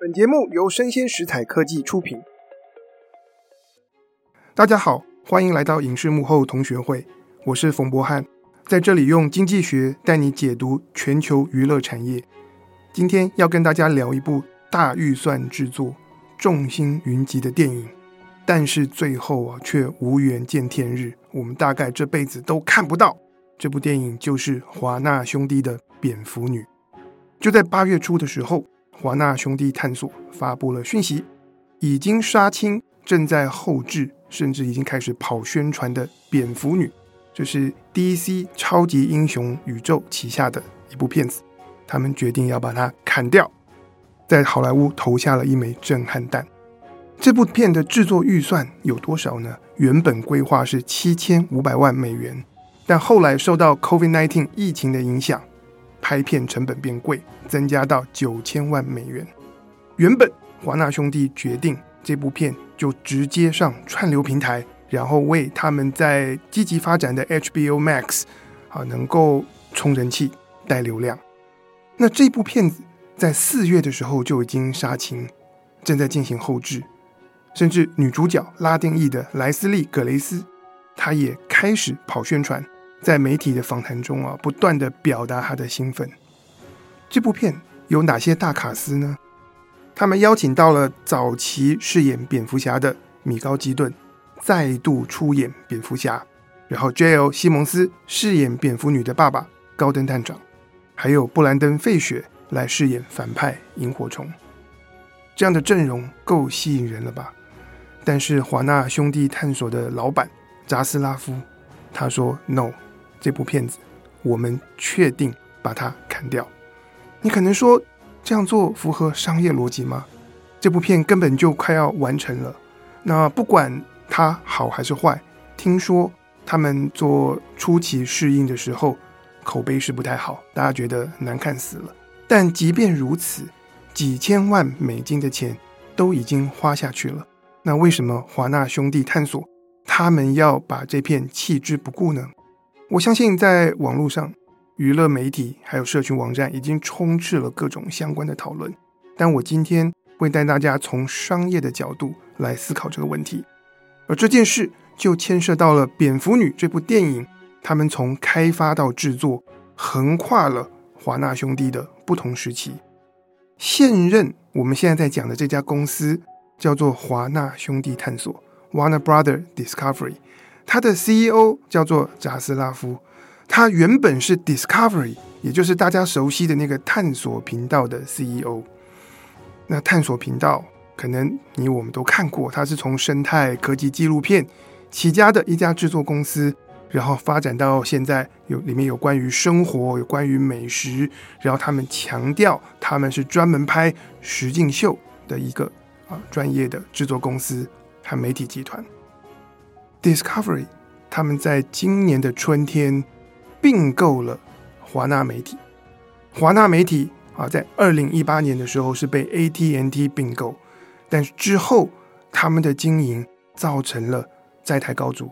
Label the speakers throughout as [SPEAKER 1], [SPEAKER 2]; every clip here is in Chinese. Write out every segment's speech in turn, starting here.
[SPEAKER 1] 本节目由生鲜食材科技出品。大家好，欢迎来到影视幕后同学会，我是冯博翰，在这里用经济学带你解读全球娱乐产业。今天要跟大家聊一部大预算制作、众星云集的电影，但是最后啊却无缘见天日，我们大概这辈子都看不到。这部电影就是华纳兄弟的《蝙蝠女》。就在八月初的时候。华纳兄弟探索发布了讯息，已经杀青，正在后制，甚至已经开始跑宣传的《蝙蝠女》，这是 DC 超级英雄宇宙旗下的一部片子。他们决定要把它砍掉，在好莱坞投下了一枚震撼弹。这部片的制作预算有多少呢？原本规划是七千五百万美元，但后来受到 COVID-19 疫情的影响。拍片成本变贵，增加到九千万美元。原本华纳兄弟决定这部片就直接上串流平台，然后为他们在积极发展的 HBO Max 啊能够充人气、带流量。那这部片子在四月的时候就已经杀青，正在进行后制，甚至女主角拉丁裔的莱斯利·葛雷斯，她也开始跑宣传。在媒体的访谈中啊，不断地表达他的兴奋。这部片有哪些大卡司呢？他们邀请到了早期饰演蝙蝠侠的米高基顿，再度出演蝙蝠侠，然后 J.L. 西蒙斯饰演蝙蝠女的爸爸高登探长，还有布兰登费雪来饰演反派萤火虫。这样的阵容够吸引人了吧？但是华纳兄弟探索的老板扎斯拉夫他说 “No”。这部片子，我们确定把它砍掉。你可能说，这样做符合商业逻辑吗？这部片根本就快要完成了。那不管它好还是坏，听说他们做初期试映的时候，口碑是不太好，大家觉得难看死了。但即便如此，几千万美金的钱都已经花下去了。那为什么华纳兄弟探索他们要把这片弃之不顾呢？我相信，在网络上、娱乐媒体还有社群网站已经充斥了各种相关的讨论。但我今天会带大家从商业的角度来思考这个问题，而这件事就牵涉到了《蝙蝠女》这部电影，他们从开发到制作，横跨了华纳兄弟的不同时期。现任我们现在在讲的这家公司叫做华纳兄弟探索 （Warner Brother Discovery）。他的 CEO 叫做扎斯拉夫，他原本是 Discovery，也就是大家熟悉的那个探索频道的 CEO。那探索频道可能你我们都看过，它是从生态科技纪录片起家的一家制作公司，然后发展到现在有里面有关于生活、有关于美食，然后他们强调他们是专门拍实境秀的一个啊专业的制作公司和媒体集团。Discovery，他们在今年的春天并购了华纳媒体。华纳媒体啊，在二零一八年的时候是被 ATNT 并购，但是之后他们的经营造成了债台高筑。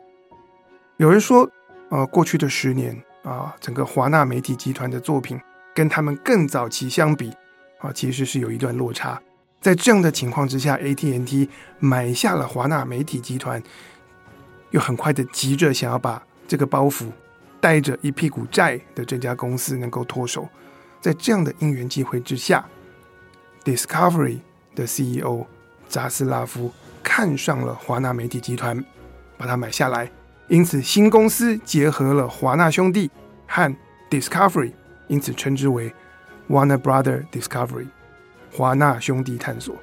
[SPEAKER 1] 有人说，呃，过去的十年啊，整个华纳媒体集团的作品跟他们更早期相比啊，其实是有一段落差。在这样的情况之下，ATNT 买下了华纳媒体集团。又很快的急着想要把这个包袱带着一屁股债的这家公司能够脱手，在这样的因缘际会之下，Discovery 的 CEO 扎斯拉夫看上了华纳媒体集团，把它买下来。因此，新公司结合了华纳兄弟和 Discovery，因此称之为 Warner Brother Discovery，华纳兄弟探索。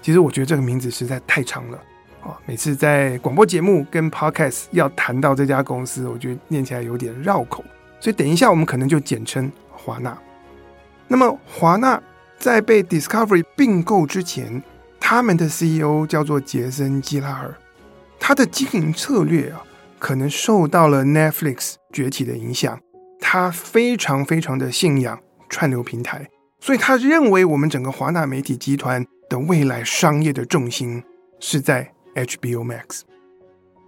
[SPEAKER 1] 其实我觉得这个名字实在太长了。啊，每次在广播节目跟 Podcast 要谈到这家公司，我觉得念起来有点绕口，所以等一下我们可能就简称华纳。那么华纳在被 Discovery 并购之前，他们的 CEO 叫做杰森·基拉尔，他的经营策略啊，可能受到了 Netflix 崛起的影响，他非常非常的信仰串流平台，所以他认为我们整个华纳媒体集团的未来商业的重心是在。HBO Max，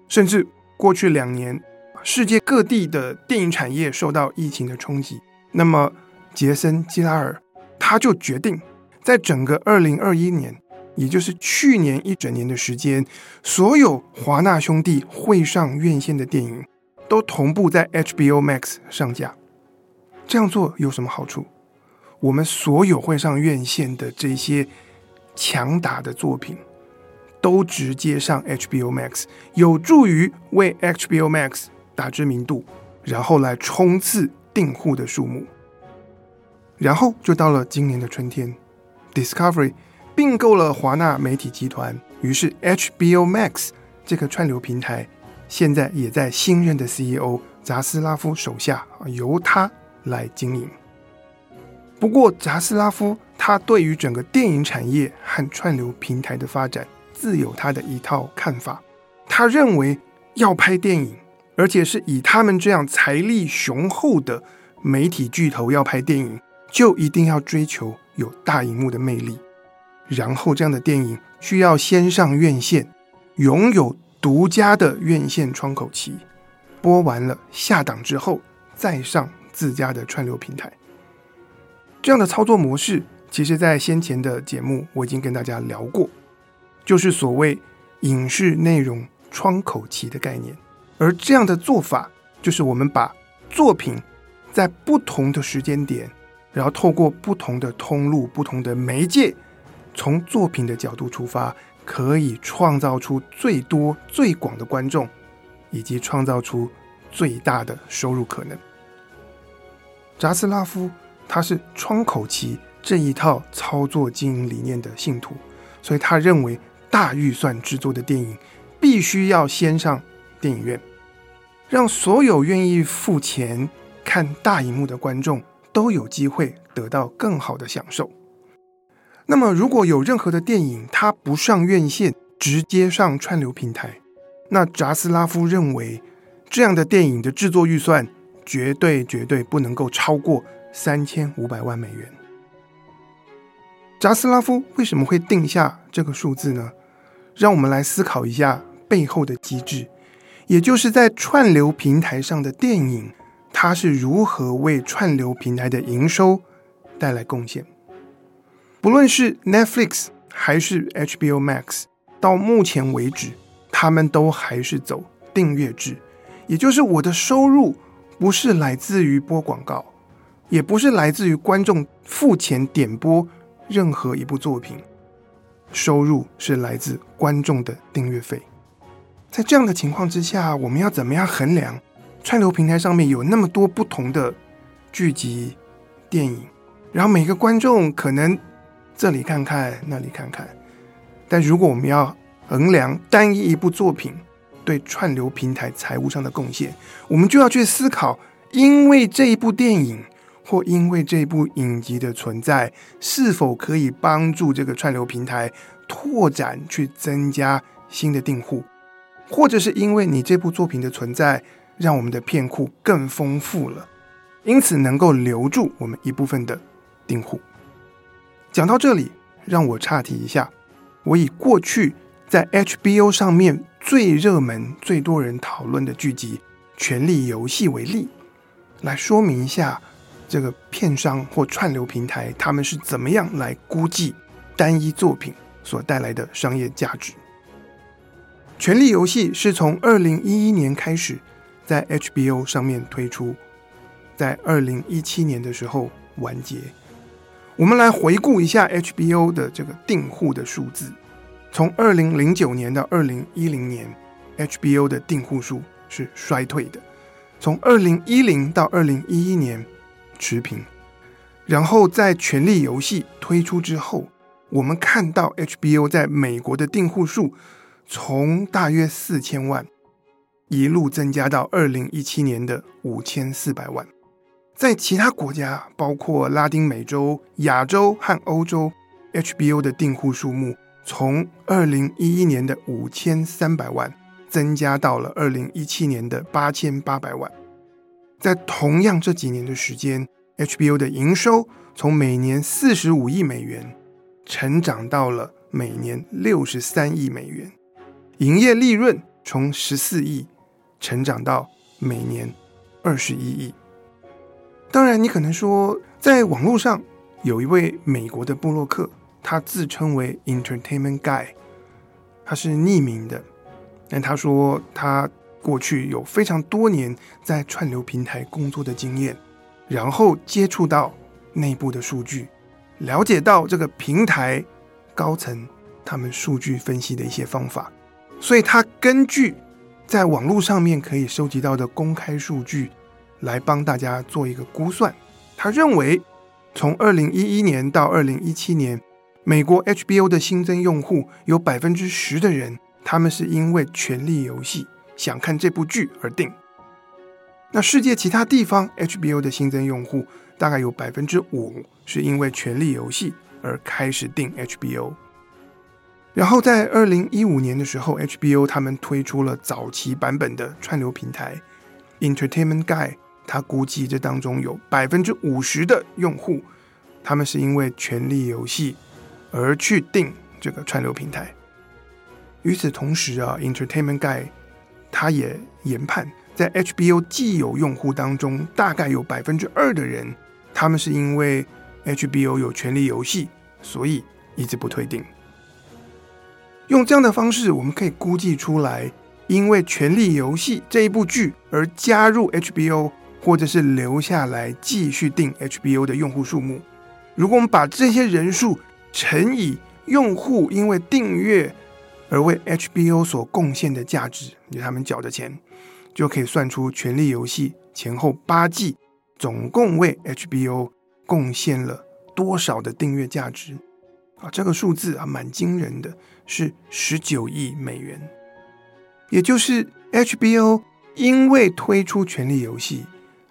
[SPEAKER 1] 甚至过去两年，世界各地的电影产业受到疫情的冲击，那么杰森·基拉尔他就决定在整个二零二一年，也就是去年一整年的时间，所有华纳兄弟会上院线的电影都同步在 HBO Max 上架。这样做有什么好处？我们所有会上院线的这些强打的作品，都直接上 HBO Max，有助于为 HBO Max 打知名度，然后来冲刺订户的数目。然后就到了今年的春天，Discovery 并购了华纳媒体集团，于是 HBO Max 这个串流平台现在也在新任的 CEO 扎斯拉夫手下，由他来经营。不过，扎斯拉夫他对于整个电影产业和串流平台的发展自有他的一套看法。他认为要拍电影，而且是以他们这样财力雄厚的媒体巨头要拍电影。就一定要追求有大荧幕的魅力，然后这样的电影需要先上院线，拥有独家的院线窗口期，播完了下档之后再上自家的串流平台。这样的操作模式，其实在先前的节目我已经跟大家聊过，就是所谓影视内容窗口期的概念。而这样的做法，就是我们把作品在不同的时间点。然后透过不同的通路、不同的媒介，从作品的角度出发，可以创造出最多、最广的观众，以及创造出最大的收入可能。扎斯拉夫他是窗口期这一套操作经营理念的信徒，所以他认为大预算制作的电影必须要先上电影院，让所有愿意付钱看大荧幕的观众。都有机会得到更好的享受。那么，如果有任何的电影它不上院线，直接上串流平台，那扎斯拉夫认为这样的电影的制作预算绝对绝对不能够超过三千五百万美元。扎斯拉夫为什么会定下这个数字呢？让我们来思考一下背后的机制，也就是在串流平台上的电影。它是如何为串流平台的营收带来贡献？不论是 Netflix 还是 HBO Max，到目前为止，他们都还是走订阅制，也就是我的收入不是来自于播广告，也不是来自于观众付钱点播任何一部作品，收入是来自观众的订阅费。在这样的情况之下，我们要怎么样衡量？串流平台上面有那么多不同的剧集、电影，然后每个观众可能这里看看，那里看看。但如果我们要衡量单一一部作品对串流平台财务上的贡献，我们就要去思考：因为这一部电影或因为这部影集的存在，是否可以帮助这个串流平台拓展、去增加新的订户，或者是因为你这部作品的存在，让我们的片库更丰富了，因此能够留住我们一部分的订户。讲到这里，让我岔题一下，我以过去在 HBO 上面最热门、最多人讨论的剧集《权力游戏》为例，来说明一下这个片商或串流平台他们是怎么样来估计单一作品所带来的商业价值。《权力游戏》是从二零一一年开始。在 HBO 上面推出，在二零一七年的时候完结。我们来回顾一下 HBO 的这个订户的数字。从二零零九年到二零一零年，HBO 的订户数是衰退的。从二零一零到二零一一年持平。然后在《权力游戏》推出之后，我们看到 HBO 在美国的订户数从大约四千万。一路增加到二零一七年的五千四百万，在其他国家，包括拉丁美洲、亚洲和欧洲，HBO 的订户数目从二零一一年的五千三百万增加到了二零一七年的八千八百万。在同样这几年的时间，HBO 的营收从每年四十五亿美元成长到了每年六十三亿美元，营业利润从十四亿。成长到每年二十一亿。当然，你可能说，在网络上有一位美国的布洛克，他自称为 Entertainment Guy，他是匿名的，但他说他过去有非常多年在串流平台工作的经验，然后接触到内部的数据，了解到这个平台高层他们数据分析的一些方法，所以他根据在网络上面可以收集到的公开数据，来帮大家做一个估算。他认为，从二零一一年到二零一七年，美国 HBO 的新增用户有百分之十的人，他们是因为《权力游戏》想看这部剧而定。那世界其他地方 HBO 的新增用户大概有百分之五是因为《权力游戏》而开始订 HBO。然后在二零一五年的时候，HBO 他们推出了早期版本的串流平台 Entertainment Guy。他估计这当中有百分之五十的用户，他们是因为《权力游戏》而去订这个串流平台。与此同时啊，Entertainment Guy 他也研判，在 HBO 既有用户当中，大概有百分之二的人，他们是因为 HBO 有《权力游戏》，所以一直不退订。用这样的方式，我们可以估计出来，因为《权力游戏》这一部剧而加入 HBO。或者是留下来继续订 HBO 的用户数目，如果我们把这些人数乘以用户因为订阅而为 HBO 所贡献的价值，就他们缴的钱，就可以算出《权力游戏》前后八季总共为 HBO 贡献了多少的订阅价值啊！这个数字啊，蛮惊人的，是十九亿美元，也就是 HBO 因为推出《权力游戏》。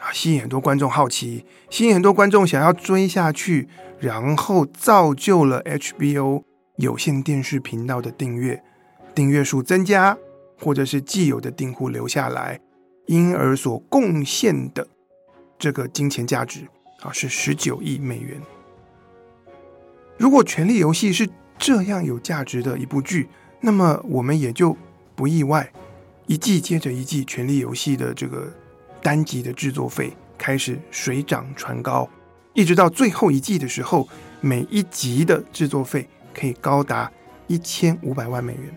[SPEAKER 1] 啊，吸引很多观众好奇，吸引很多观众想要追下去，然后造就了 HBO 有线电视频道的订阅，订阅数增加，或者是既有的订户留下来，因而所贡献的这个金钱价值啊，是十九亿美元。如果《权力游戏》是这样有价值的一部剧，那么我们也就不意外，一季接着一季，《权力游戏》的这个。单集的制作费开始水涨船高，一直到最后一季的时候，每一集的制作费可以高达一千五百万美元。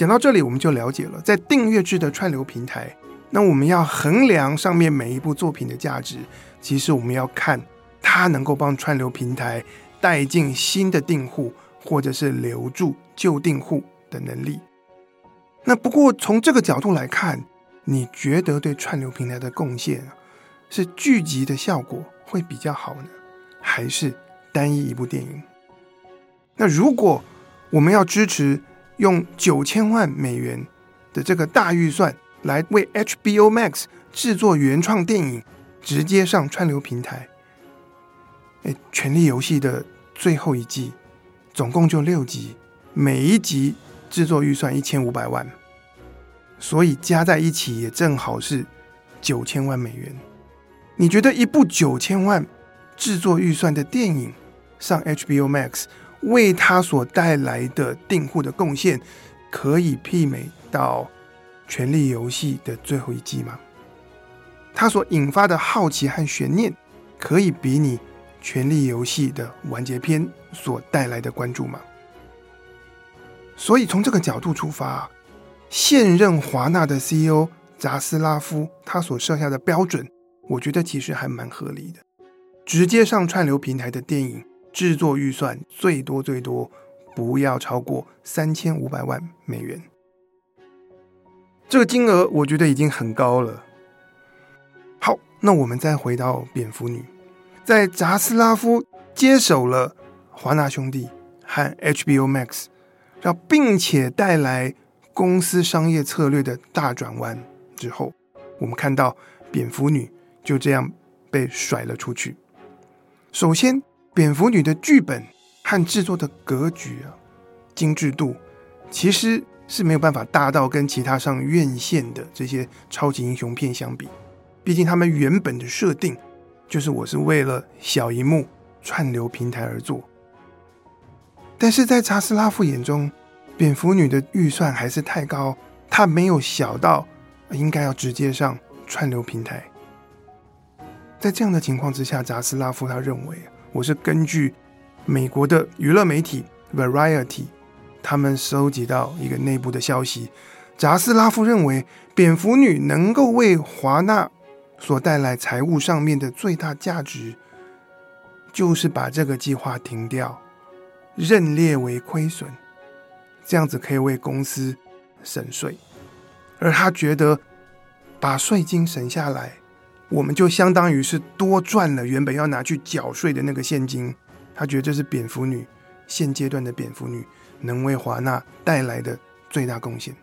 [SPEAKER 1] 讲到这里，我们就了解了，在订阅制的串流平台，那我们要衡量上面每一部作品的价值，其实我们要看它能够帮串流平台带进新的订户，或者是留住旧订户的能力。那不过从这个角度来看，你觉得对串流平台的贡献是剧集的效果会比较好呢，还是单一一部电影？那如果我们要支持用九千万美元的这个大预算来为 HBO Max 制作原创电影，直接上串流平台，哎，《权力游戏》的最后一季总共就六集，每一集制作预算一千五百万。所以加在一起也正好是九千万美元。你觉得一部九千万制作预算的电影上 HBO Max 为它所带来的订户的贡献，可以媲美到《权力游戏》的最后一季吗？它所引发的好奇和悬念，可以比拟《权力游戏》的完结篇所带来的关注吗？所以从这个角度出发。现任华纳的 CEO 扎斯拉夫，他所设下的标准，我觉得其实还蛮合理的。直接上串流平台的电影制作预算最多最多不要超过三千五百万美元，这个金额我觉得已经很高了。好，那我们再回到蝙蝠女，在扎斯拉夫接手了华纳兄弟和 HBO Max，然后并且带来。公司商业策略的大转弯之后，我们看到蝙蝠女就这样被甩了出去。首先，蝙蝠女的剧本和制作的格局啊，精致度其实是没有办法大到跟其他上院线的这些超级英雄片相比。毕竟他们原本的设定就是我是为了小荧幕串流平台而做。但是在查斯拉夫眼中，蝙蝠女的预算还是太高，她没有小到应该要直接上串流平台。在这样的情况之下，扎斯拉夫他认为啊，我是根据美国的娱乐媒体 Variety 他们收集到一个内部的消息，扎斯拉夫认为蝙蝠女能够为华纳所带来财务上面的最大价值，就是把这个计划停掉，认列为亏损，这样子可以为公司省税，而他觉得把税金省下来。我们就相当于是多赚了原本要拿去缴税的那个现金，他觉得这是蝙蝠女现阶段的蝙蝠女能为华纳带来的最大贡献。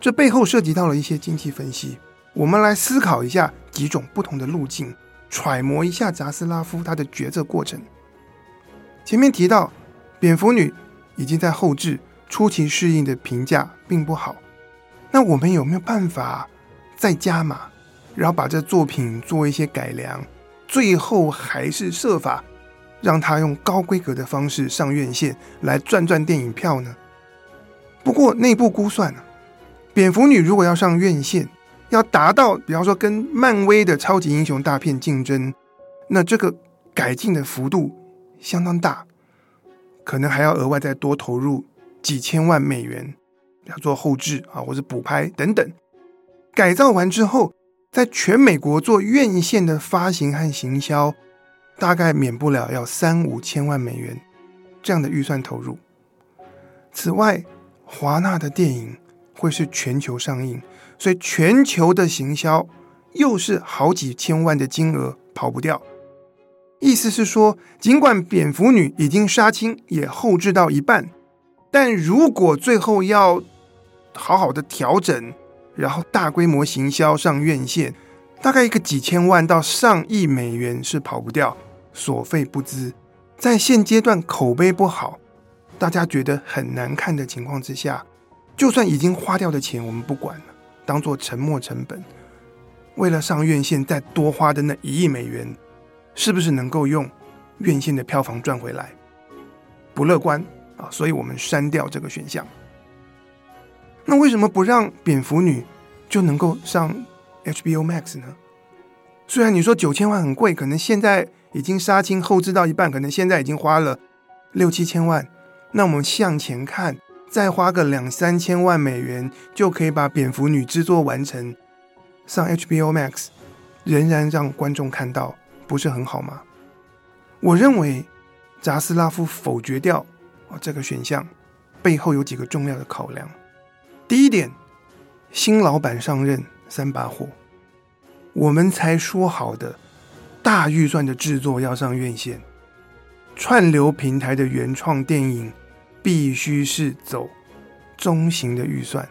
[SPEAKER 1] 这背后涉及到了一些经济分析，我们来思考一下几种不同的路径，揣摩一下扎斯拉夫他的决策过程。前面提到，蝙蝠女已经在后置初期适应的评价并不好，那我们有没有办法再加码？然后把这作品做一些改良，最后还是设法让他用高规格的方式上院线来赚赚电影票呢？不过内部估算啊，蝙蝠女如果要上院线，要达到比方说跟漫威的超级英雄大片竞争，那这个改进的幅度相当大，可能还要额外再多投入几千万美元，要做后置啊，或者补拍等等，改造完之后。在全美国做院线的发行和行销，大概免不了要三五千万美元这样的预算投入。此外，华纳的电影会是全球上映，所以全球的行销又是好几千万的金额跑不掉。意思是说，尽管蝙蝠女已经杀青，也后制到一半，但如果最后要好好的调整。然后大规模行销上院线，大概一个几千万到上亿美元是跑不掉，所费不貲。在现阶段口碑不好，大家觉得很难看的情况之下，就算已经花掉的钱我们不管了，当做沉没成本。为了上院线再多花的那一亿美元，是不是能够用院线的票房赚回来？不乐观啊，所以我们删掉这个选项。那为什么不让蝙蝠女就能够上 HBO Max 呢？虽然你说九千万很贵，可能现在已经杀青后制到一半，可能现在已经花了六七千万。那我们向前看，再花个两三千万美元就可以把蝙蝠女制作完成，上 HBO Max，仍然让观众看到，不是很好吗？我认为扎斯拉夫否决掉这个选项，背后有几个重要的考量。第一点，新老板上任三把火，我们才说好的大预算的制作要上院线，串流平台的原创电影必须是走中型的预算，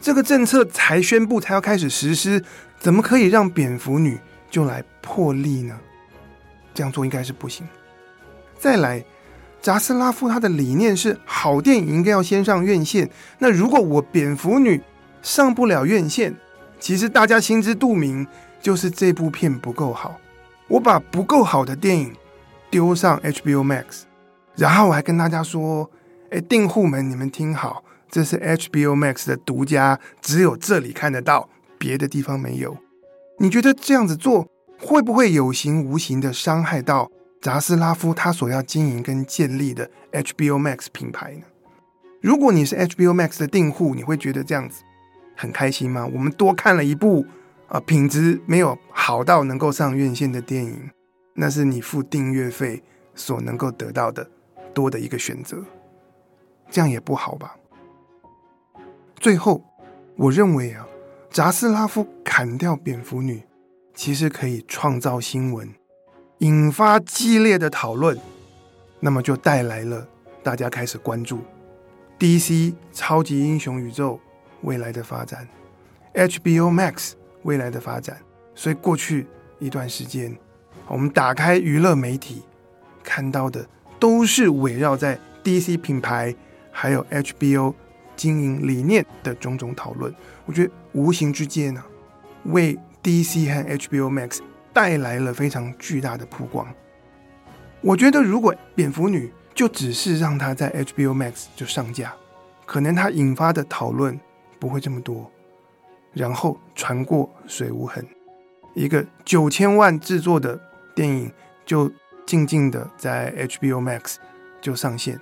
[SPEAKER 1] 这个政策才宣布才要开始实施，怎么可以让蝙蝠女就来破例呢？这样做应该是不行。再来。扎斯拉夫他的理念是好电影应该要先上院线。那如果我蝙蝠女上不了院线，其实大家心知肚明，就是这部片不够好。我把不够好的电影丢上 HBO Max，然后我还跟大家说：“哎，订户们，你们听好，这是 HBO Max 的独家，只有这里看得到，别的地方没有。”你觉得这样子做会不会有形无形的伤害到？扎斯拉夫他所要经营跟建立的 HBO Max 品牌呢？如果你是 HBO Max 的订户，你会觉得这样子很开心吗？我们多看了一部啊，品质没有好到能够上院线的电影，那是你付订阅费所能够得到的多的一个选择，这样也不好吧？最后，我认为啊，扎斯拉夫砍掉蝙蝠女，其实可以创造新闻。引发激烈的讨论，那么就带来了大家开始关注 DC 超级英雄宇宙未来的发展，HBO Max 未来的发展。所以过去一段时间，我们打开娱乐媒体看到的都是围绕在 DC 品牌还有 HBO 经营理念的种种讨论。我觉得无形之间呢，为 DC 和 HBO Max。带来了非常巨大的曝光。我觉得，如果蝙蝠女就只是让她在 HBO Max 就上架，可能她引发的讨论不会这么多，然后船过水无痕。一个九千万制作的电影就静静的在 HBO Max 就上线。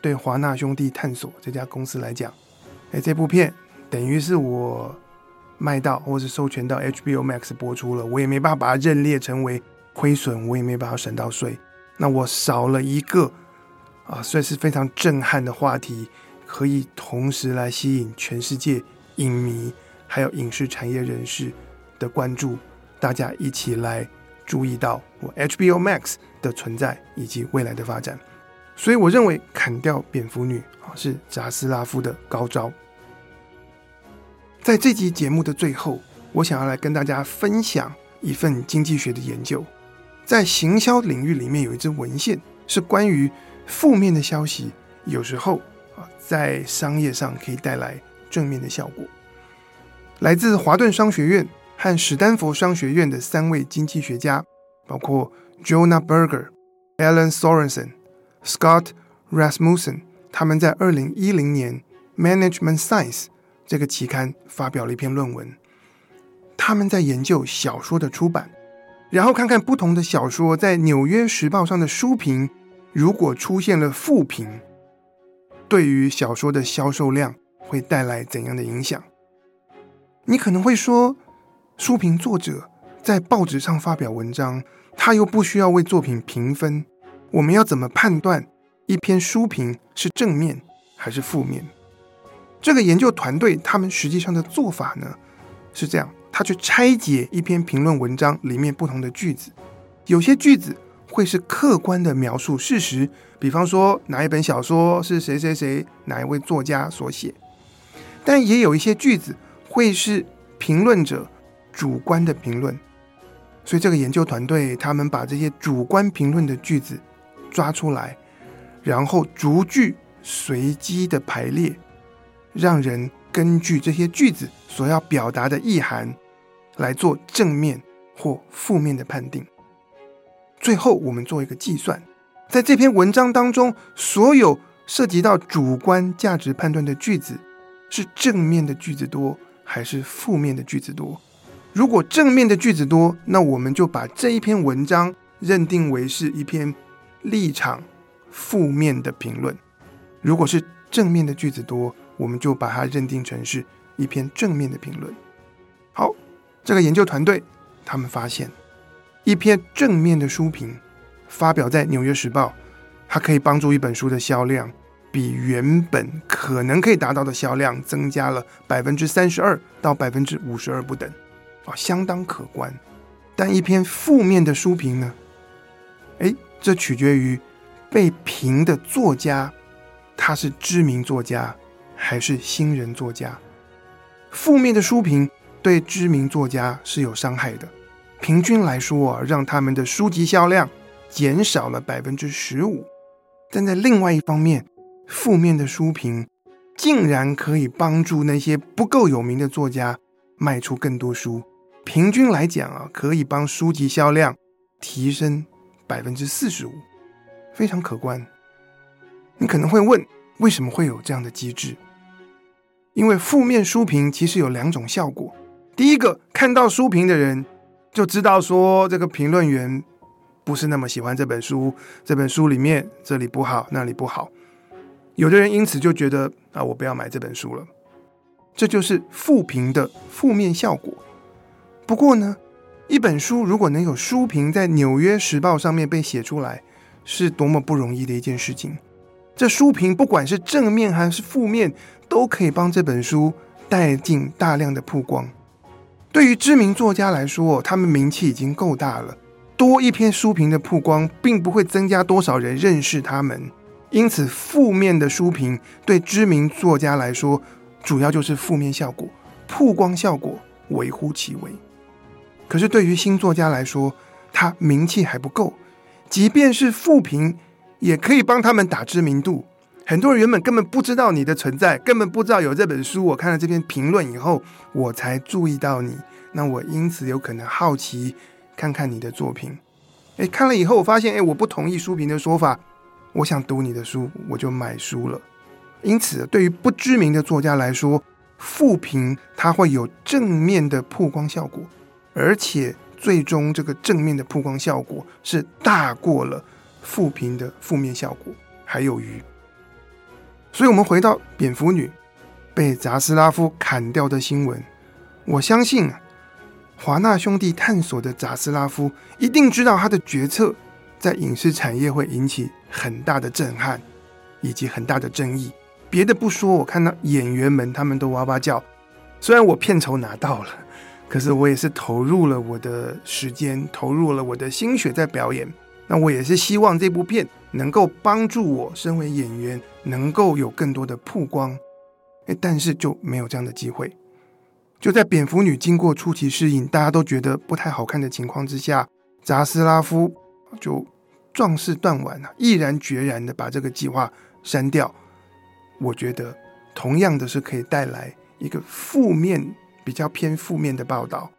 [SPEAKER 1] 对华纳兄弟探索这家公司来讲，哎，这部片等于是我卖到或是授权到 HBO Max 播出了，我也没办法把它认列成为亏损，我也没办法省到税。那我少了一个啊，算是非常震撼的话题，可以同时来吸引全世界影迷还有影视产业人士的关注，大家一起来注意到我 HBO Max 的存在以及未来的发展。所以我认为砍掉蝙蝠女啊是扎斯拉夫的高招。在这集节目的最后，我想要来跟大家分享一份经济学的研究。在行销领域里面有一支文献，是关于负面的消息有时候啊在商业上可以带来正面的效果。来自华顿商学院和史丹佛商学院的三位经济学家，包括 Jonah Berger、Alan Sorensen、Scott Rasmussen，他们在二零一零年《Management Science》这个期刊发表了一篇论文。他们在研究小说的出版，然后看看不同的小说在《纽约时报》上的书评，如果出现了负评，对于小说的销售量会带来怎样的影响？你可能会说，书评作者在报纸上发表文章，他又不需要为作品评分，我们要怎么判断一篇书评是正面还是负面？这个研究团队他们实际上的做法呢，是这样。他去拆解一篇评论文章里面不同的句子，有些句子会是客观的描述事实，比方说哪一本小说是谁谁谁哪一位作家所写，但也有一些句子会是评论者主观的评论，所以这个研究团队他们把这些主观评论的句子抓出来，然后逐句随机的排列，让人根据这些句子所要表达的意涵。来做正面或负面的判定。最后，我们做一个计算，在这篇文章当中，所有涉及到主观价值判断的句子，是正面的句子多还是负面的句子多？如果正面的句子多，那我们就把这一篇文章认定为是一篇立场负面的评论；如果是正面的句子多，我们就把它认定成是一篇正面的评论。好。这个研究团队，他们发现，一篇正面的书评发表在《纽约时报》，它可以帮助一本书的销量比原本可能可以达到的销量增加了百分之三十二到百分之五十二不等，啊，相当可观。但一篇负面的书评呢？哎，这取决于被评的作家，他是知名作家还是新人作家。负面的书评。对知名作家是有伤害的，平均来说啊，让他们的书籍销量减少了百分之十五。但在另外一方面，负面的书评竟然可以帮助那些不够有名的作家卖出更多书。平均来讲啊，可以帮书籍销量提升百分之四十五，非常可观。你可能会问，为什么会有这样的机制？因为负面书评其实有两种效果。第一个看到书评的人就知道说，这个评论员不是那么喜欢这本书，这本书里面这里不好，那里不好。有的人因此就觉得啊，我不要买这本书了。这就是负评的负面效果。不过呢，一本书如果能有书评在《纽约时报》上面被写出来，是多么不容易的一件事情。这书评不管是正面还是负面，都可以帮这本书带进大量的曝光。对于知名作家来说，他们名气已经够大了，多一篇书评的曝光，并不会增加多少人认识他们。因此，负面的书评对知名作家来说，主要就是负面效果，曝光效果微乎其微。可是，对于新作家来说，他名气还不够，即便是负评，也可以帮他们打知名度。很多人原本根本不知道你的存在，根本不知道有这本书。我看了这篇评论以后，我才注意到你。那我因此有可能好奇看看你的作品。诶，看了以后我发现，诶，我不同意书评的说法，我想读你的书，我就买书了。因此，对于不知名的作家来说，负评它会有正面的曝光效果，而且最终这个正面的曝光效果是大过了负评的负面效果，还有余。所以，我们回到蝙蝠女被扎斯拉夫砍掉的新闻，我相信啊，华纳兄弟探索的扎斯拉夫一定知道他的决策在影视产业会引起很大的震撼以及很大的争议。别的不说，我看到演员们他们都哇哇叫。虽然我片酬拿到了，可是我也是投入了我的时间，投入了我的心血在表演。那我也是希望这部片能够帮助我身为演员，能够有更多的曝光。诶，但是就没有这样的机会。就在蝙蝠女经过初期适应，大家都觉得不太好看的情况之下，扎斯拉夫就壮士断腕啊，毅然决然的把这个计划删掉。我觉得同样的是可以带来一个负面、比较偏负面的报道，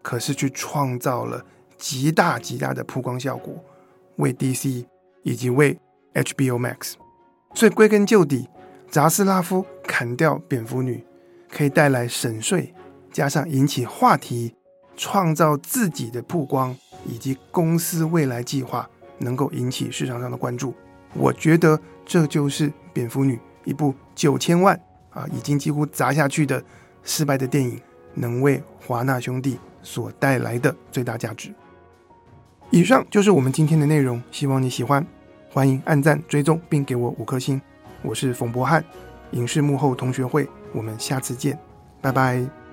[SPEAKER 1] 可是却创造了极大极大的曝光效果，为 DC 以及为 HBO Max。所以归根究底，扎斯拉夫砍掉蝙蝠女，可以带来省税，加上引起话题，创造自己的曝光，以及公司未来计划能够引起市场上的关注。我觉得这就是蝙蝠女。一部九千万啊，已经几乎砸下去的失败的电影，能为华纳兄弟所带来的最大价值。以上就是我们今天的内容，希望你喜欢，欢迎按赞、追踪并给我五颗星。我是冯博翰，影视幕后同学会，我们下次见，拜拜。